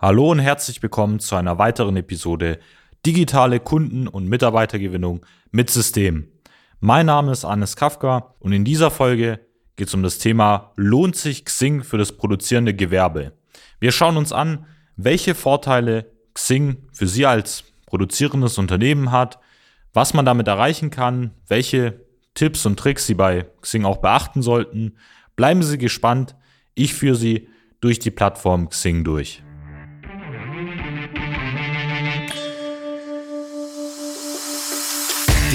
Hallo und herzlich willkommen zu einer weiteren Episode Digitale Kunden- und Mitarbeitergewinnung mit System. Mein Name ist Anis Kafka und in dieser Folge geht es um das Thema Lohnt sich Xing für das produzierende Gewerbe? Wir schauen uns an, welche Vorteile Xing für Sie als produzierendes Unternehmen hat, was man damit erreichen kann, welche Tipps und Tricks Sie bei Xing auch beachten sollten. Bleiben Sie gespannt, ich führe Sie durch die Plattform Xing durch.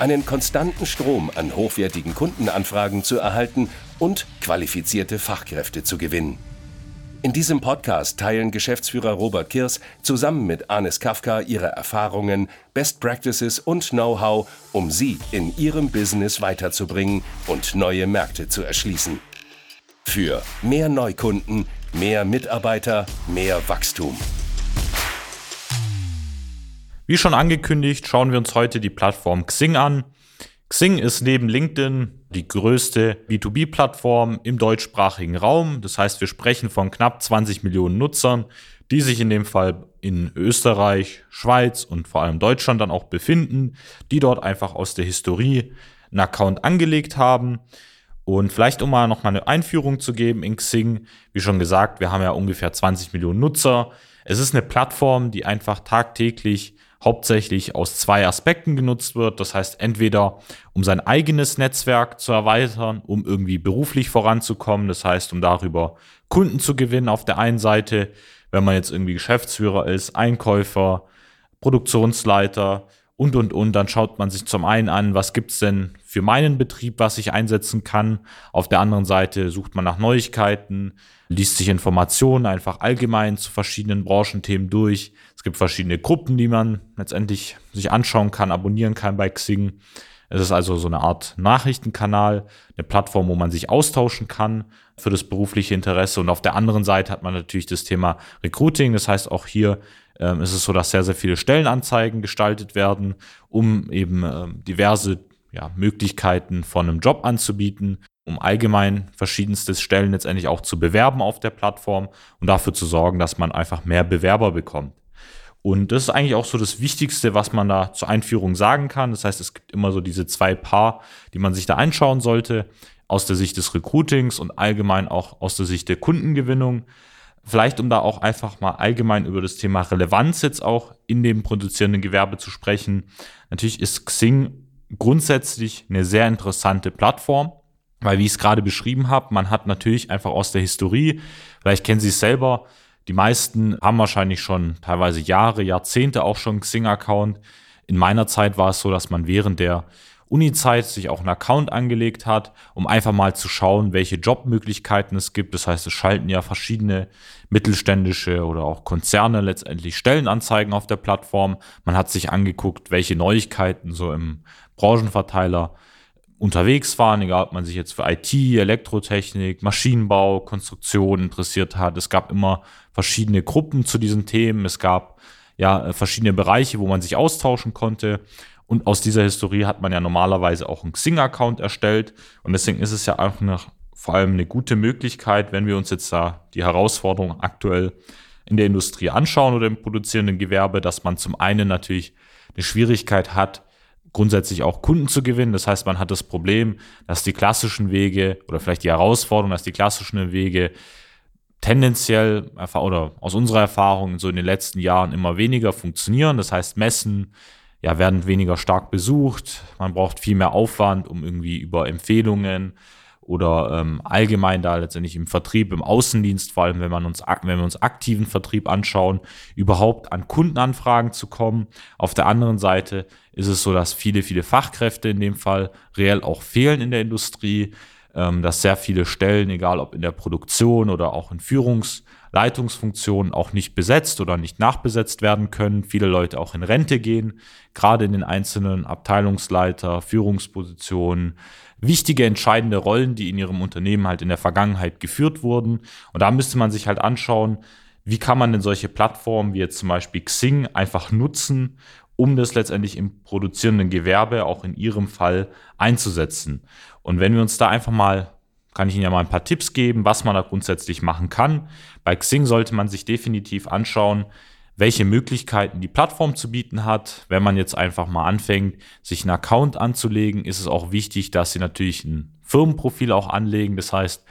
einen konstanten Strom an hochwertigen Kundenanfragen zu erhalten und qualifizierte Fachkräfte zu gewinnen. In diesem Podcast teilen Geschäftsführer Robert Kirs zusammen mit Anis Kafka ihre Erfahrungen, Best Practices und Know-how, um sie in ihrem Business weiterzubringen und neue Märkte zu erschließen. Für mehr Neukunden, mehr Mitarbeiter, mehr Wachstum. Wie schon angekündigt, schauen wir uns heute die Plattform Xing an. Xing ist neben LinkedIn die größte B2B-Plattform im deutschsprachigen Raum. Das heißt, wir sprechen von knapp 20 Millionen Nutzern, die sich in dem Fall in Österreich, Schweiz und vor allem Deutschland dann auch befinden, die dort einfach aus der Historie einen Account angelegt haben. Und vielleicht um mal noch mal eine Einführung zu geben in Xing, wie schon gesagt, wir haben ja ungefähr 20 Millionen Nutzer. Es ist eine Plattform, die einfach tagtäglich hauptsächlich aus zwei Aspekten genutzt wird. Das heißt, entweder um sein eigenes Netzwerk zu erweitern, um irgendwie beruflich voranzukommen. Das heißt, um darüber Kunden zu gewinnen auf der einen Seite, wenn man jetzt irgendwie Geschäftsführer ist, Einkäufer, Produktionsleiter und, und, und. Dann schaut man sich zum einen an, was gibt's denn für meinen Betrieb, was ich einsetzen kann. Auf der anderen Seite sucht man nach Neuigkeiten, liest sich Informationen einfach allgemein zu verschiedenen Branchenthemen durch. Es gibt verschiedene Gruppen, die man letztendlich sich anschauen kann, abonnieren kann bei Xing. Es ist also so eine Art Nachrichtenkanal, eine Plattform, wo man sich austauschen kann für das berufliche Interesse. Und auf der anderen Seite hat man natürlich das Thema Recruiting. Das heißt, auch hier ähm, ist es so, dass sehr, sehr viele Stellenanzeigen gestaltet werden, um eben ähm, diverse ja, Möglichkeiten von einem Job anzubieten um allgemein verschiedenste Stellen letztendlich auch zu bewerben auf der Plattform und dafür zu sorgen, dass man einfach mehr Bewerber bekommt. Und das ist eigentlich auch so das Wichtigste, was man da zur Einführung sagen kann. Das heißt, es gibt immer so diese zwei Paar, die man sich da anschauen sollte, aus der Sicht des Recruitings und allgemein auch aus der Sicht der Kundengewinnung. Vielleicht, um da auch einfach mal allgemein über das Thema Relevanz jetzt auch in dem produzierenden Gewerbe zu sprechen. Natürlich ist Xing grundsätzlich eine sehr interessante Plattform. Weil, wie ich es gerade beschrieben habe, man hat natürlich einfach aus der Historie, vielleicht kennen Sie es selber, die meisten haben wahrscheinlich schon teilweise Jahre, Jahrzehnte auch schon Xing-Account. In meiner Zeit war es so, dass man während der Uni-Zeit sich auch einen Account angelegt hat, um einfach mal zu schauen, welche Jobmöglichkeiten es gibt. Das heißt, es schalten ja verschiedene mittelständische oder auch Konzerne letztendlich Stellenanzeigen auf der Plattform. Man hat sich angeguckt, welche Neuigkeiten so im Branchenverteiler unterwegs waren, egal ob man sich jetzt für IT, Elektrotechnik, Maschinenbau, Konstruktion interessiert hat. Es gab immer verschiedene Gruppen zu diesen Themen. Es gab ja verschiedene Bereiche, wo man sich austauschen konnte. Und aus dieser Historie hat man ja normalerweise auch einen Xing-Account erstellt. Und deswegen ist es ja auch noch vor allem eine gute Möglichkeit, wenn wir uns jetzt da die Herausforderung aktuell in der Industrie anschauen oder im produzierenden Gewerbe, dass man zum einen natürlich eine Schwierigkeit hat, grundsätzlich auch Kunden zu gewinnen. Das heißt, man hat das Problem, dass die klassischen Wege oder vielleicht die Herausforderung, dass die klassischen Wege tendenziell oder aus unserer Erfahrung so in den letzten Jahren immer weniger funktionieren. Das heißt, Messen ja, werden weniger stark besucht. Man braucht viel mehr Aufwand, um irgendwie über Empfehlungen oder ähm, allgemein da letztendlich im Vertrieb, im Außendienst, vor allem wenn man uns, wenn wir uns aktiven Vertrieb anschauen, überhaupt an Kundenanfragen zu kommen. Auf der anderen Seite ist es so, dass viele, viele Fachkräfte in dem Fall reell auch fehlen in der Industrie, dass sehr viele Stellen, egal ob in der Produktion oder auch in Führungsleitungsfunktionen, auch nicht besetzt oder nicht nachbesetzt werden können. Viele Leute auch in Rente gehen, gerade in den einzelnen Abteilungsleiter, Führungspositionen, wichtige, entscheidende Rollen, die in ihrem Unternehmen halt in der Vergangenheit geführt wurden. Und da müsste man sich halt anschauen, wie kann man denn solche Plattformen wie jetzt zum Beispiel Xing einfach nutzen, um das letztendlich im produzierenden Gewerbe auch in Ihrem Fall einzusetzen. Und wenn wir uns da einfach mal, kann ich Ihnen ja mal ein paar Tipps geben, was man da grundsätzlich machen kann. Bei Xing sollte man sich definitiv anschauen, welche Möglichkeiten die Plattform zu bieten hat. Wenn man jetzt einfach mal anfängt, sich einen Account anzulegen, ist es auch wichtig, dass Sie natürlich ein Firmenprofil auch anlegen. Das heißt,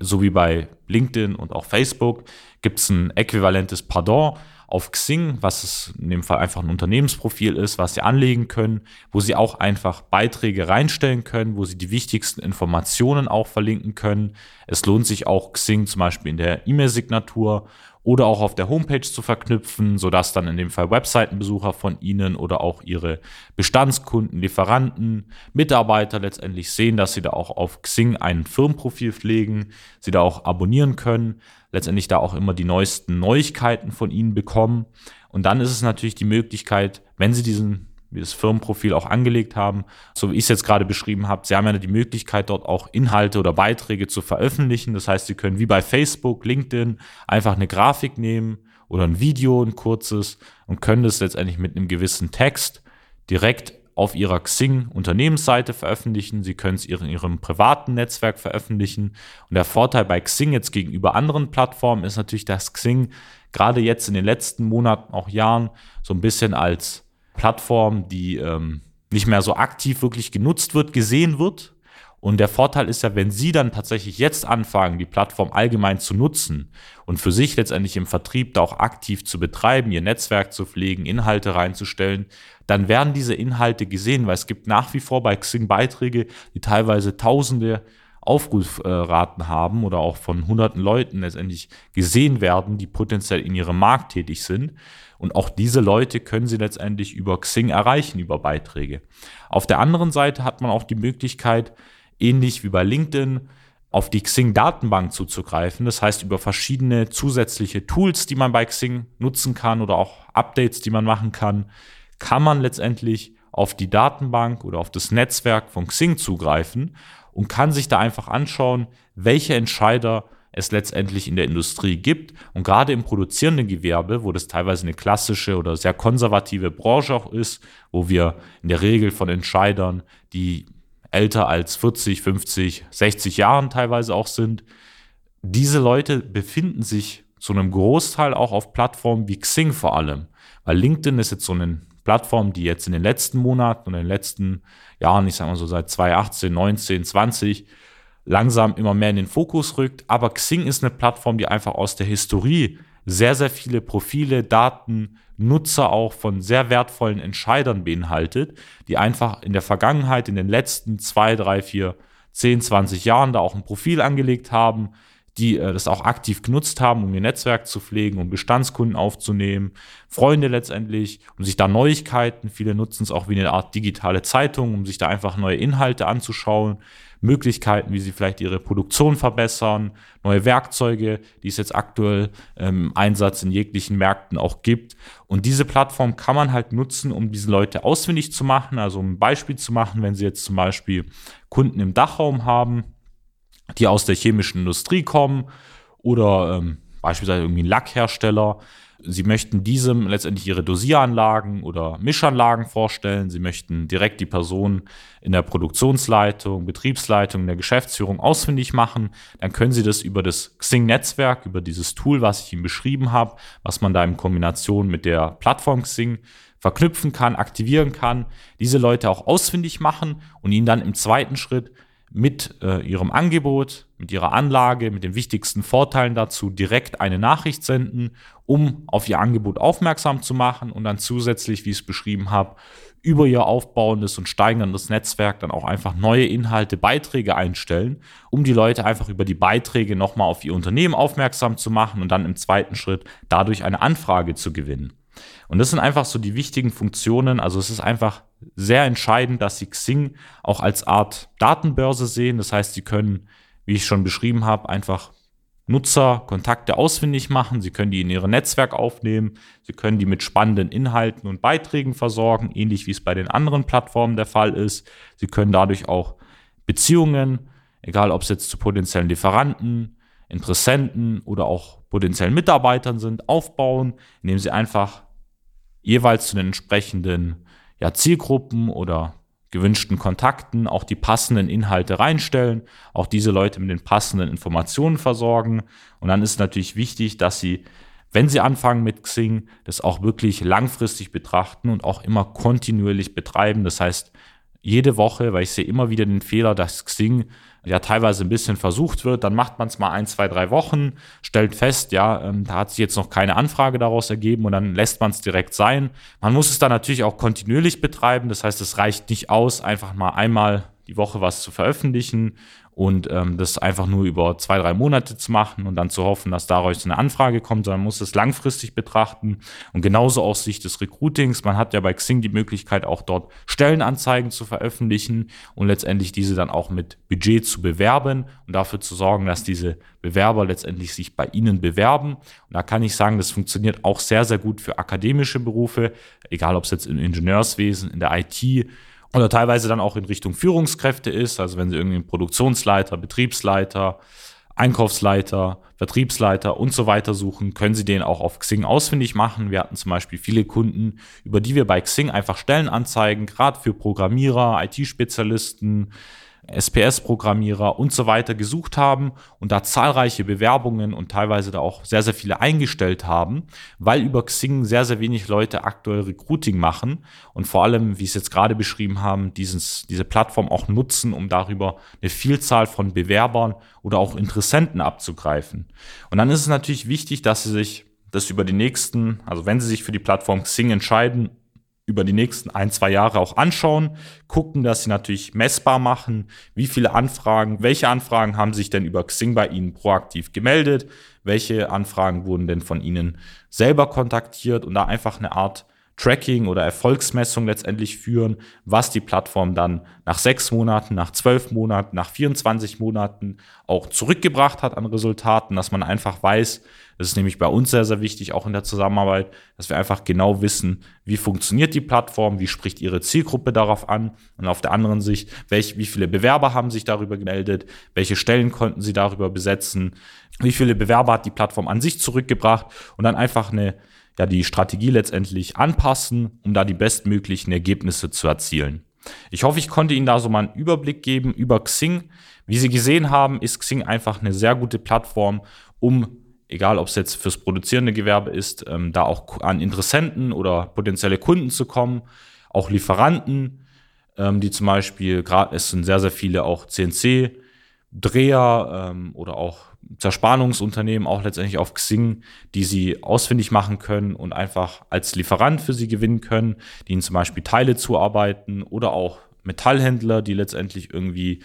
so wie bei LinkedIn und auch Facebook gibt es ein äquivalentes Pardon auf Xing, was es in dem Fall einfach ein Unternehmensprofil ist, was Sie anlegen können, wo Sie auch einfach Beiträge reinstellen können, wo Sie die wichtigsten Informationen auch verlinken können. Es lohnt sich auch Xing zum Beispiel in der E-Mail-Signatur oder auch auf der Homepage zu verknüpfen, sodass dann in dem Fall Webseitenbesucher von Ihnen oder auch Ihre Bestandskunden, Lieferanten, Mitarbeiter letztendlich sehen, dass Sie da auch auf Xing ein Firmenprofil pflegen, Sie da auch abonnieren können, letztendlich da auch immer die neuesten Neuigkeiten von Ihnen bekommen. Und dann ist es natürlich die Möglichkeit, wenn Sie diesen das Firmenprofil auch angelegt haben. So wie ich es jetzt gerade beschrieben habe, Sie haben ja die Möglichkeit, dort auch Inhalte oder Beiträge zu veröffentlichen. Das heißt, Sie können wie bei Facebook, LinkedIn einfach eine Grafik nehmen oder ein Video, ein kurzes und können das letztendlich mit einem gewissen Text direkt auf ihrer Xing-Unternehmensseite veröffentlichen. Sie können es in ihrem privaten Netzwerk veröffentlichen. Und der Vorteil bei Xing jetzt gegenüber anderen Plattformen ist natürlich, dass Xing gerade jetzt in den letzten Monaten, auch Jahren, so ein bisschen als Plattform, die ähm, nicht mehr so aktiv wirklich genutzt wird, gesehen wird. Und der Vorteil ist ja, wenn Sie dann tatsächlich jetzt anfangen, die Plattform allgemein zu nutzen und für sich letztendlich im Vertrieb da auch aktiv zu betreiben, Ihr Netzwerk zu pflegen, Inhalte reinzustellen, dann werden diese Inhalte gesehen, weil es gibt nach wie vor bei Xing Beiträge, die teilweise Tausende Aufrufraten haben oder auch von hunderten Leuten letztendlich gesehen werden, die potenziell in ihrem Markt tätig sind. Und auch diese Leute können sie letztendlich über Xing erreichen, über Beiträge. Auf der anderen Seite hat man auch die Möglichkeit, ähnlich wie bei LinkedIn, auf die Xing-Datenbank zuzugreifen. Das heißt, über verschiedene zusätzliche Tools, die man bei Xing nutzen kann oder auch Updates, die man machen kann, kann man letztendlich auf die Datenbank oder auf das Netzwerk von Xing zugreifen und kann sich da einfach anschauen, welche Entscheider es letztendlich in der Industrie gibt. Und gerade im produzierenden Gewerbe, wo das teilweise eine klassische oder sehr konservative Branche auch ist, wo wir in der Regel von Entscheidern, die älter als 40, 50, 60 Jahren teilweise auch sind, diese Leute befinden sich zu einem Großteil auch auf Plattformen wie Xing vor allem. Weil LinkedIn ist jetzt so eine Plattform, die jetzt in den letzten Monaten und in den letzten Jahren, ich sag mal so seit 2018, 19, 20, langsam immer mehr in den Fokus rückt. Aber Xing ist eine Plattform, die einfach aus der Historie sehr, sehr viele Profile, Daten, Nutzer auch von sehr wertvollen Entscheidern beinhaltet, die einfach in der Vergangenheit, in den letzten zwei, drei, vier, zehn, 20 Jahren da auch ein Profil angelegt haben, die äh, das auch aktiv genutzt haben, um ihr Netzwerk zu pflegen, um Bestandskunden aufzunehmen, Freunde letztendlich, um sich da Neuigkeiten, viele nutzen es auch wie eine Art digitale Zeitung, um sich da einfach neue Inhalte anzuschauen, Möglichkeiten, wie sie vielleicht ihre Produktion verbessern, neue Werkzeuge, die es jetzt aktuell im ähm, Einsatz in jeglichen Märkten auch gibt. Und diese Plattform kann man halt nutzen, um diese Leute ausfindig zu machen, also um ein Beispiel zu machen, wenn sie jetzt zum Beispiel Kunden im Dachraum haben, die aus der chemischen Industrie kommen oder ähm, beispielsweise irgendwie ein Lackhersteller. Sie möchten diesem letztendlich ihre Dosieranlagen oder Mischanlagen vorstellen. Sie möchten direkt die Person in der Produktionsleitung, Betriebsleitung, in der Geschäftsführung ausfindig machen. Dann können Sie das über das Xing-Netzwerk, über dieses Tool, was ich Ihnen beschrieben habe, was man da in Kombination mit der Plattform Xing verknüpfen kann, aktivieren kann, diese Leute auch ausfindig machen und ihnen dann im zweiten Schritt mit äh, ihrem Angebot, mit ihrer Anlage, mit den wichtigsten Vorteilen dazu direkt eine Nachricht senden, um auf ihr Angebot aufmerksam zu machen und dann zusätzlich, wie ich es beschrieben habe, über ihr aufbauendes und steigerndes Netzwerk dann auch einfach neue Inhalte, Beiträge einstellen, um die Leute einfach über die Beiträge nochmal auf ihr Unternehmen aufmerksam zu machen und dann im zweiten Schritt dadurch eine Anfrage zu gewinnen. Und das sind einfach so die wichtigen Funktionen. Also es ist einfach sehr entscheidend, dass Sie Xing auch als Art Datenbörse sehen. Das heißt, Sie können, wie ich schon beschrieben habe, einfach Nutzer Kontakte ausfindig machen. Sie können die in Ihr Netzwerk aufnehmen. Sie können die mit spannenden Inhalten und Beiträgen versorgen, ähnlich wie es bei den anderen Plattformen der Fall ist. Sie können dadurch auch Beziehungen, egal ob es jetzt zu potenziellen Lieferanten, Interessenten oder auch potenziellen Mitarbeitern sind, aufbauen, indem Sie einfach jeweils zu den entsprechenden ja, Zielgruppen oder gewünschten Kontakten auch die passenden Inhalte reinstellen, auch diese Leute mit den passenden Informationen versorgen. Und dann ist natürlich wichtig, dass sie, wenn sie anfangen mit Xing, das auch wirklich langfristig betrachten und auch immer kontinuierlich betreiben. Das heißt, jede Woche, weil ich sehe immer wieder den Fehler, dass Xing ja teilweise ein bisschen versucht wird, dann macht man es mal ein, zwei, drei Wochen, stellt fest, ja, ähm, da hat sich jetzt noch keine Anfrage daraus ergeben und dann lässt man es direkt sein. Man muss es dann natürlich auch kontinuierlich betreiben, das heißt, es reicht nicht aus, einfach mal einmal die Woche was zu veröffentlichen und ähm, das einfach nur über zwei, drei Monate zu machen und dann zu hoffen, dass daraus eine Anfrage kommt, sondern man muss es langfristig betrachten. Und genauso aus Sicht des Recruitings, man hat ja bei Xing die Möglichkeit, auch dort Stellenanzeigen zu veröffentlichen und letztendlich diese dann auch mit Budget zu bewerben und dafür zu sorgen, dass diese Bewerber letztendlich sich bei Ihnen bewerben. Und da kann ich sagen, das funktioniert auch sehr, sehr gut für akademische Berufe, egal ob es jetzt im Ingenieurswesen, in der IT, oder teilweise dann auch in Richtung Führungskräfte ist, also wenn sie irgendwie Produktionsleiter, Betriebsleiter, Einkaufsleiter, Vertriebsleiter und so weiter suchen, können Sie den auch auf Xing ausfindig machen. Wir hatten zum Beispiel viele Kunden, über die wir bei Xing einfach Stellenanzeigen, gerade für Programmierer, IT-Spezialisten, SPS-Programmierer und so weiter gesucht haben und da zahlreiche Bewerbungen und teilweise da auch sehr, sehr viele eingestellt haben, weil über Xing sehr, sehr wenig Leute aktuell Recruiting machen und vor allem, wie ich es jetzt gerade beschrieben haben, dieses, diese Plattform auch nutzen, um darüber eine Vielzahl von Bewerbern oder auch Interessenten abzugreifen. Und dann ist es natürlich wichtig, dass sie sich das über die nächsten, also wenn sie sich für die Plattform Xing entscheiden, über die nächsten ein, zwei Jahre auch anschauen, gucken, dass sie natürlich messbar machen, wie viele Anfragen, welche Anfragen haben sich denn über Xing bei Ihnen proaktiv gemeldet, welche Anfragen wurden denn von Ihnen selber kontaktiert? Und da einfach eine Art Tracking oder Erfolgsmessung letztendlich führen, was die Plattform dann nach sechs Monaten, nach zwölf Monaten, nach 24 Monaten auch zurückgebracht hat an Resultaten, dass man einfach weiß, das ist nämlich bei uns sehr, sehr wichtig, auch in der Zusammenarbeit, dass wir einfach genau wissen, wie funktioniert die Plattform, wie spricht ihre Zielgruppe darauf an und auf der anderen Sicht, welch, wie viele Bewerber haben sich darüber gemeldet, welche Stellen konnten sie darüber besetzen, wie viele Bewerber hat die Plattform an sich zurückgebracht und dann einfach eine ja die Strategie letztendlich anpassen, um da die bestmöglichen Ergebnisse zu erzielen. Ich hoffe, ich konnte Ihnen da so mal einen Überblick geben über Xing. Wie Sie gesehen haben, ist Xing einfach eine sehr gute Plattform, um, egal ob es jetzt fürs produzierende Gewerbe ist, ähm, da auch an Interessenten oder potenzielle Kunden zu kommen, auch Lieferanten, ähm, die zum Beispiel, gerade es sind sehr, sehr viele auch CNC-Dreher ähm, oder auch Zerspannungsunternehmen auch letztendlich auf Xing, die sie ausfindig machen können und einfach als Lieferant für sie gewinnen können, die ihnen zum Beispiel Teile zuarbeiten oder auch Metallhändler, die letztendlich irgendwie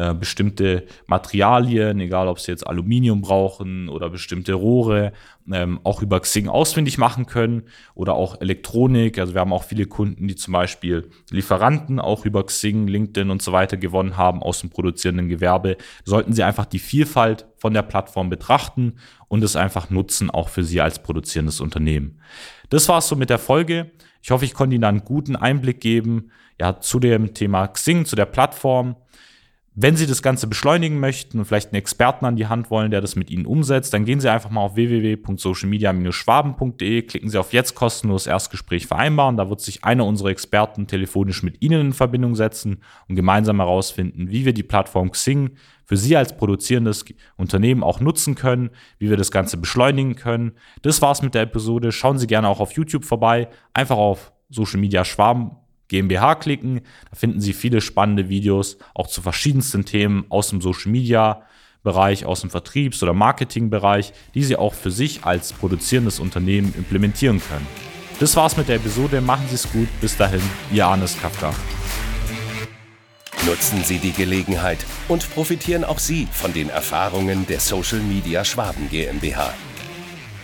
äh, bestimmte Materialien, egal ob sie jetzt Aluminium brauchen oder bestimmte Rohre, ähm, auch über Xing ausfindig machen können oder auch Elektronik. Also wir haben auch viele Kunden, die zum Beispiel Lieferanten auch über Xing, LinkedIn und so weiter gewonnen haben aus dem produzierenden Gewerbe. Sollten sie einfach die Vielfalt von der Plattform betrachten und es einfach nutzen, auch für sie als produzierendes Unternehmen. Das war's so mit der Folge. Ich hoffe, ich konnte Ihnen einen guten Einblick geben, ja, zu dem Thema Xing, zu der Plattform. Wenn Sie das Ganze beschleunigen möchten und vielleicht einen Experten an die Hand wollen, der das mit Ihnen umsetzt, dann gehen Sie einfach mal auf www.socialmedia-schwaben.de, klicken Sie auf jetzt kostenlos Erstgespräch vereinbaren. Da wird sich einer unserer Experten telefonisch mit Ihnen in Verbindung setzen und gemeinsam herausfinden, wie wir die Plattform Xing für Sie als produzierendes Unternehmen auch nutzen können, wie wir das Ganze beschleunigen können. Das war's mit der Episode. Schauen Sie gerne auch auf YouTube vorbei. Einfach auf Social Media Schwaben GmbH klicken. Da finden Sie viele spannende Videos, auch zu verschiedensten Themen aus dem Social Media Bereich, aus dem Vertriebs- oder Marketingbereich, die Sie auch für sich als produzierendes Unternehmen implementieren können. Das war's mit der Episode. Machen Sie es gut. Bis dahin, Ihr Arnes Kafka. Nutzen Sie die Gelegenheit und profitieren auch Sie von den Erfahrungen der Social Media Schwaben GmbH.